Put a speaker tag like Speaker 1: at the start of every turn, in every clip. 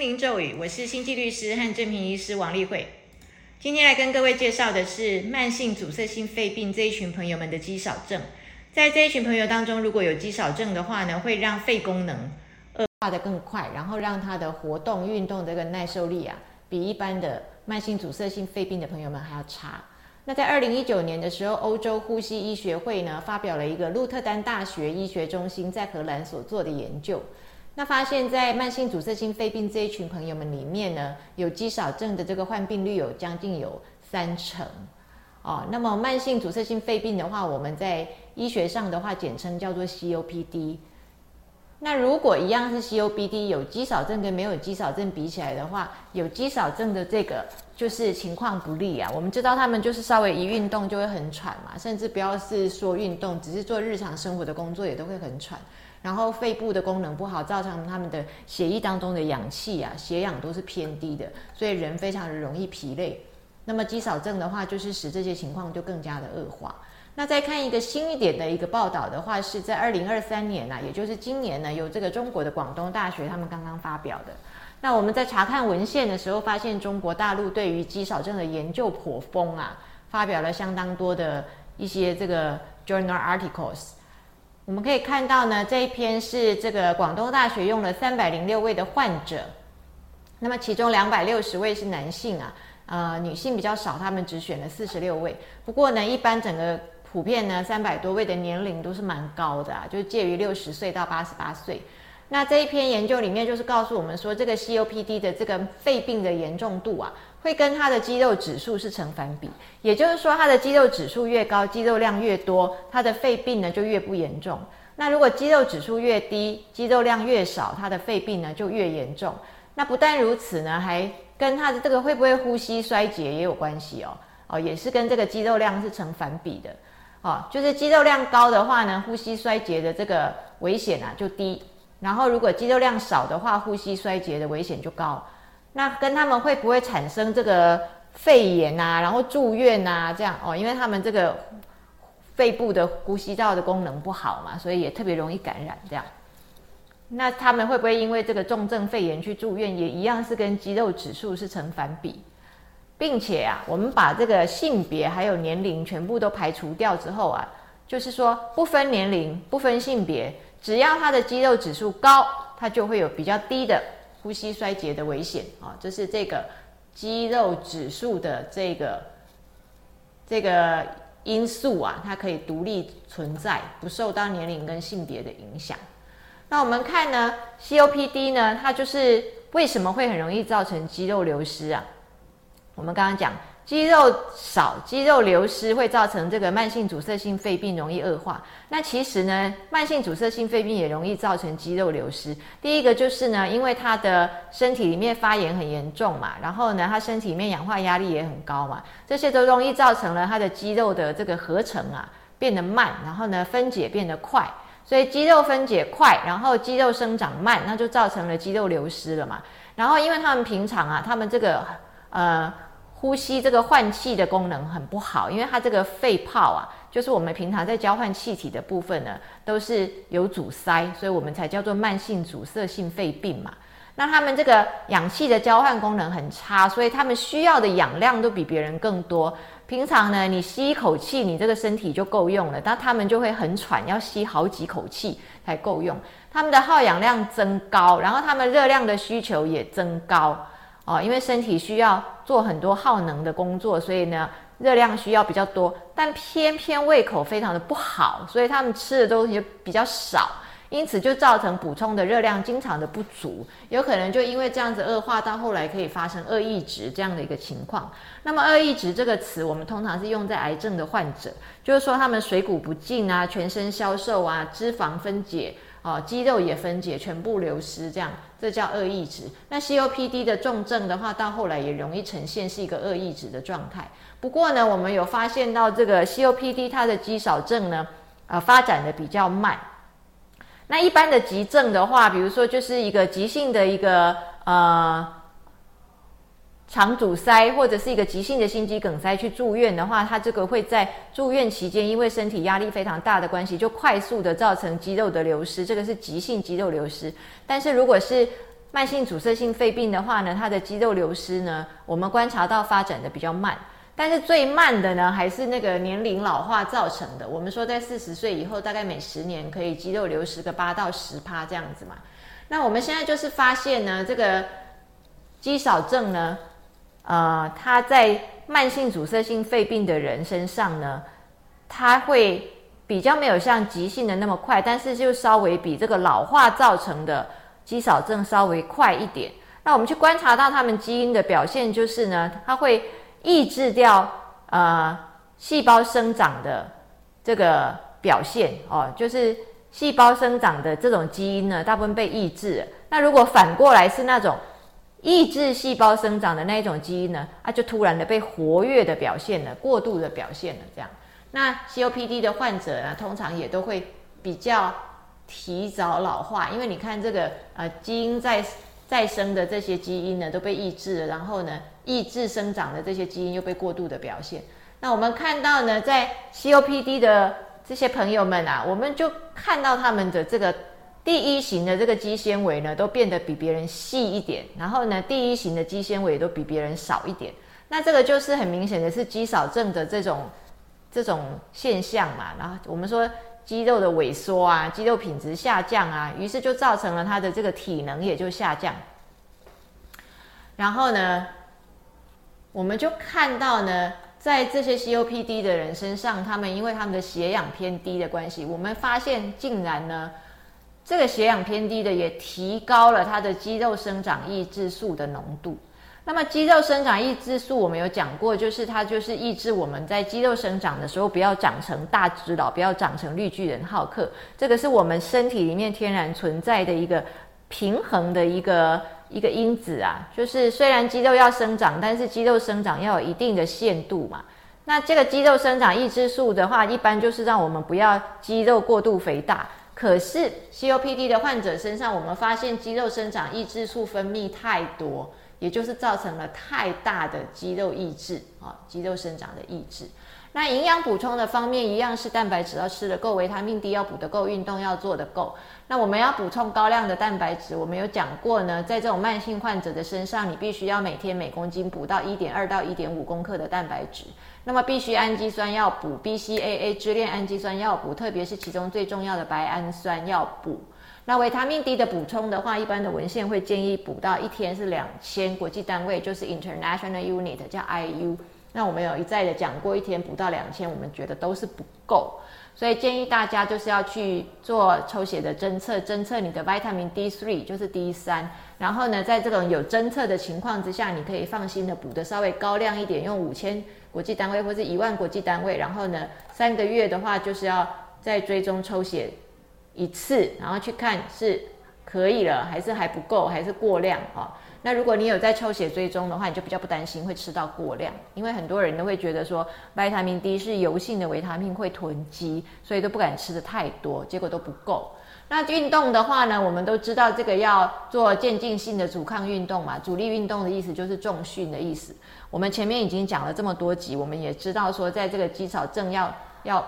Speaker 1: 心灵咒语，我是星际律师和正平医师王丽慧。今天来跟各位介绍的是慢性阻塞性肺病这一群朋友们的肌少症。在这一群朋友当中，如果有肌少症的话呢，会让肺功能恶化的更快，然后让他的活动、运动这个耐受力啊，比一般的慢性阻塞性肺病的朋友们还要差。那在二零一九年的时候，欧洲呼吸医学会呢发表了一个鹿特丹大学医学中心在荷兰所做的研究。那发现，在慢性阻塞性肺病这一群朋友们里面呢，有肌少症的这个患病率有将近有三成哦。那么慢性阻塞性肺病的话，我们在医学上的话简称叫做 COPD。那如果一样是 COPD，有肌少症跟没有肌少症比起来的话，有肌少症的这个就是情况不利啊。我们知道他们就是稍微一运动就会很喘嘛，甚至不要是说运动，只是做日常生活的工作也都会很喘。然后肺部的功能不好，造成他们的血液当中的氧气啊、血氧都是偏低的，所以人非常的容易疲累。那么肌少症的话，就是使这些情况就更加的恶化。那再看一个新一点的一个报道的话，是在二零二三年呢，也就是今年呢，有这个中国的广东大学他们刚刚发表的。那我们在查看文献的时候，发现中国大陆对于肌少症的研究颇丰啊，发表了相当多的一些这个 journal articles。我们可以看到呢，这一篇是这个广东大学用了三百零六位的患者，那么其中两百六十位是男性啊，呃，女性比较少，他们只选了四十六位。不过呢，一般整个普遍呢，三百多位的年龄都是蛮高的啊，就介于六十岁到八十八岁。那这一篇研究里面就是告诉我们说，这个 COPD 的这个肺病的严重度啊。会跟他的肌肉指数是成反比，也就是说，他的肌肉指数越高，肌肉量越多，他的肺病呢就越不严重。那如果肌肉指数越低，肌肉量越少，他的肺病呢就越严重。那不但如此呢，还跟他的这个会不会呼吸衰竭也有关系哦。哦，也是跟这个肌肉量是成反比的。哦，就是肌肉量高的话呢，呼吸衰竭的这个危险啊就低；然后如果肌肉量少的话，呼吸衰竭的危险就高。那跟他们会不会产生这个肺炎啊，然后住院啊，这样哦，因为他们这个肺部的呼吸道的功能不好嘛，所以也特别容易感染这样。那他们会不会因为这个重症肺炎去住院，也一样是跟肌肉指数是成反比，并且啊，我们把这个性别还有年龄全部都排除掉之后啊，就是说不分年龄、不分性别，只要他的肌肉指数高，他就会有比较低的。呼吸衰竭的危险啊，这是这个肌肉指数的这个这个因素啊，它可以独立存在，不受到年龄跟性别的影响。那我们看呢，COPD 呢，它就是为什么会很容易造成肌肉流失啊？我们刚刚讲。肌肉少，肌肉流失会造成这个慢性阻塞性肺病容易恶化。那其实呢，慢性阻塞性肺病也容易造成肌肉流失。第一个就是呢，因为他的身体里面发炎很严重嘛，然后呢，他身体里面氧化压力也很高嘛，这些都容易造成了他的肌肉的这个合成啊变得慢，然后呢分解变得快，所以肌肉分解快，然后肌肉生长慢，那就造成了肌肉流失了嘛。然后因为他们平常啊，他们这个呃。呼吸这个换气的功能很不好，因为它这个肺泡啊，就是我们平常在交换气体的部分呢，都是有阻塞，所以我们才叫做慢性阻塞性肺病嘛。那他们这个氧气的交换功能很差，所以他们需要的氧量都比别人更多。平常呢，你吸一口气，你这个身体就够用了，但他们就会很喘，要吸好几口气才够用。他们的耗氧量增高，然后他们热量的需求也增高。哦，因为身体需要做很多耗能的工作，所以呢，热量需要比较多，但偏偏胃口非常的不好，所以他们吃的东西比较少，因此就造成补充的热量经常的不足，有可能就因为这样子恶化到后来可以发生恶意值这样的一个情况。那么恶意值这个词，我们通常是用在癌症的患者，就是说他们水谷不进啊，全身消瘦啊，脂肪分解。哦，肌肉也分解，全部流失，这样这叫恶意值。那 COPD 的重症的话，到后来也容易呈现是一个恶意值的状态。不过呢，我们有发现到这个 COPD 它的肌少症呢，呃，发展的比较慢。那一般的急症的话，比如说就是一个急性的一个呃。肠阻塞或者是一个急性的心肌梗塞去住院的话，它这个会在住院期间，因为身体压力非常大的关系，就快速的造成肌肉的流失，这个是急性肌肉流失。但是如果是慢性阻塞性肺病的话呢，它的肌肉流失呢，我们观察到发展的比较慢。但是最慢的呢，还是那个年龄老化造成的。我们说在四十岁以后，大概每十年可以肌肉流失个八到十趴这样子嘛。那我们现在就是发现呢，这个肌少症呢，呃，它在慢性阻塞性肺病的人身上呢，它会比较没有像急性的那么快，但是就稍微比这个老化造成的肌少症稍微快一点。那我们去观察到他们基因的表现，就是呢，它会。抑制掉呃细胞生长的这个表现哦，就是细胞生长的这种基因呢，大部分被抑制。那如果反过来是那种抑制细胞生长的那一种基因呢，它就突然的被活跃的表现了，过度的表现了这样。那 COPD 的患者呢，通常也都会比较提早老化，因为你看这个呃基因再再生的这些基因呢都被抑制了，然后呢。抑制生长的这些基因又被过度的表现。那我们看到呢，在 COPD 的这些朋友们啊，我们就看到他们的这个第一型的这个肌纤维呢，都变得比别人细一点。然后呢，第一型的肌纤维都比别人少一点。那这个就是很明显的是肌少症的这种这种现象嘛。然后我们说肌肉的萎缩啊，肌肉品质下降啊，于是就造成了他的这个体能也就下降。然后呢？我们就看到呢，在这些 COPD 的人身上，他们因为他们的血氧偏低的关系，我们发现竟然呢，这个血氧偏低的也提高了它的肌肉生长抑制素的浓度。那么肌肉生长抑制素，我们有讲过，就是它就是抑制我们在肌肉生长的时候不要长成大只佬，不要长成绿巨人浩克。这个是我们身体里面天然存在的一个平衡的一个。一个因子啊，就是虽然肌肉要生长，但是肌肉生长要有一定的限度嘛。那这个肌肉生长抑制素的话，一般就是让我们不要肌肉过度肥大。可是 COPD 的患者身上，我们发现肌肉生长抑制素分泌太多，也就是造成了太大的肌肉抑制啊，肌肉生长的抑制。那营养补充的方面，一样是蛋白质要吃的够，维他命 D 要补的够，运动要做的够。那我们要补充高量的蛋白质，我们有讲过呢，在这种慢性患者的身上，你必须要每天每公斤补到一点二到一点五公克的蛋白质。那么必须氨基酸要补，BCAA 支链氨基酸要补，特别是其中最重要的白氨酸要补。那维他命 D 的补充的话，一般的文献会建议补到一天是两千国际单位，就是 International Unit 叫 IU。那我们有一再的讲过，一天补到两千，我们觉得都是不够，所以建议大家就是要去做抽血的侦测，侦测你的 vitamin D3，就是 D 三。然后呢，在这种有侦测的情况之下，你可以放心的补的稍微高量一点，用五千国际单位或者一万国际单位。然后呢，三个月的话就是要再追踪抽血一次，然后去看是可以了，还是还不够，还是过量啊？那如果你有在抽血追踪的话，你就比较不担心会吃到过量，因为很多人都会觉得说维他命 D 是油性的维他命会囤积，所以都不敢吃的太多，结果都不够。那运动的话呢，我们都知道这个要做渐进性的阻抗运动嘛，阻力运动的意思就是重训的意思。我们前面已经讲了这么多集，我们也知道说，在这个肌少症要要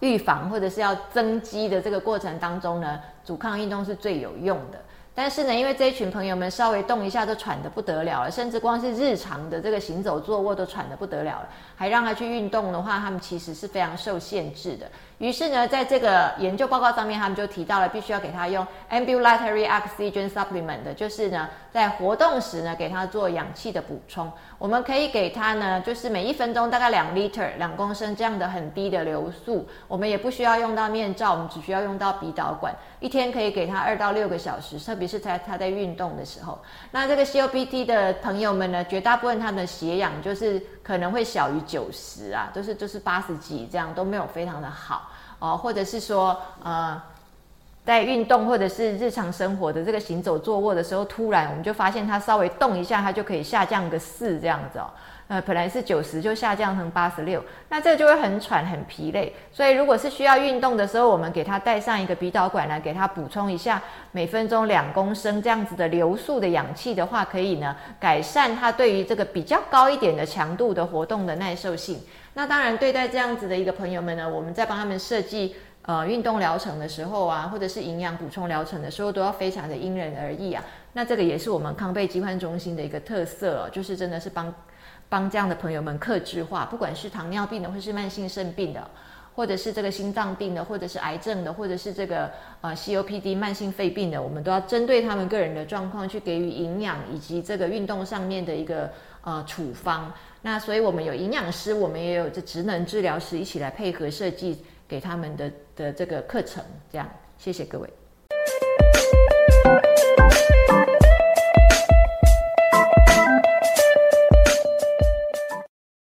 Speaker 1: 预防或者是要增肌的这个过程当中呢，阻抗运动是最有用的。但是呢，因为这一群朋友们稍微动一下都喘得不得了了，甚至光是日常的这个行走坐卧都喘得不得了了，还让他去运动的话，他们其实是非常受限制的。于是呢，在这个研究报告上面，他们就提到了必须要给他用 ambulatory oxygen supplement，的就是呢，在活动时呢，给他做氧气的补充。我们可以给他呢，就是每一分钟大概两 liter 两公升这样的很低的流速。我们也不需要用到面罩，我们只需要用到鼻导管。一天可以给他二到六个小时，特别是在他在运动的时候。那这个 COPD 的朋友们呢，绝大部分他们的血氧就是可能会小于九十啊，都是都是八十几这样，都没有非常的好。哦，或者是说，呃，在运动或者是日常生活的这个行走坐卧的时候，突然我们就发现它稍微动一下，它就可以下降个四这样子哦。呃，本来是九十就下降成八十六，那这个就会很喘很疲累。所以如果是需要运动的时候，我们给他带上一个鼻导管来给他补充一下，每分钟两公升这样子的流速的氧气的话，可以呢改善他对于这个比较高一点的强度的活动的耐受性。那当然，对待这样子的一个朋友们呢，我们在帮他们设计呃运动疗程的时候啊，或者是营养补充疗程的时候，都要非常的因人而异啊。那这个也是我们康贝疾患中心的一个特色哦，就是真的是帮帮这样的朋友们克制化，不管是糖尿病的，或是慢性肾病的。或者是这个心脏病的，或者是癌症的，或者是这个呃 COPD 慢性肺病的，我们都要针对他们个人的状况去给予营养以及这个运动上面的一个呃处方。那所以我们有营养师，我们也有这职能治疗师一起来配合设计给他们的的这个课程。这样，谢谢各位。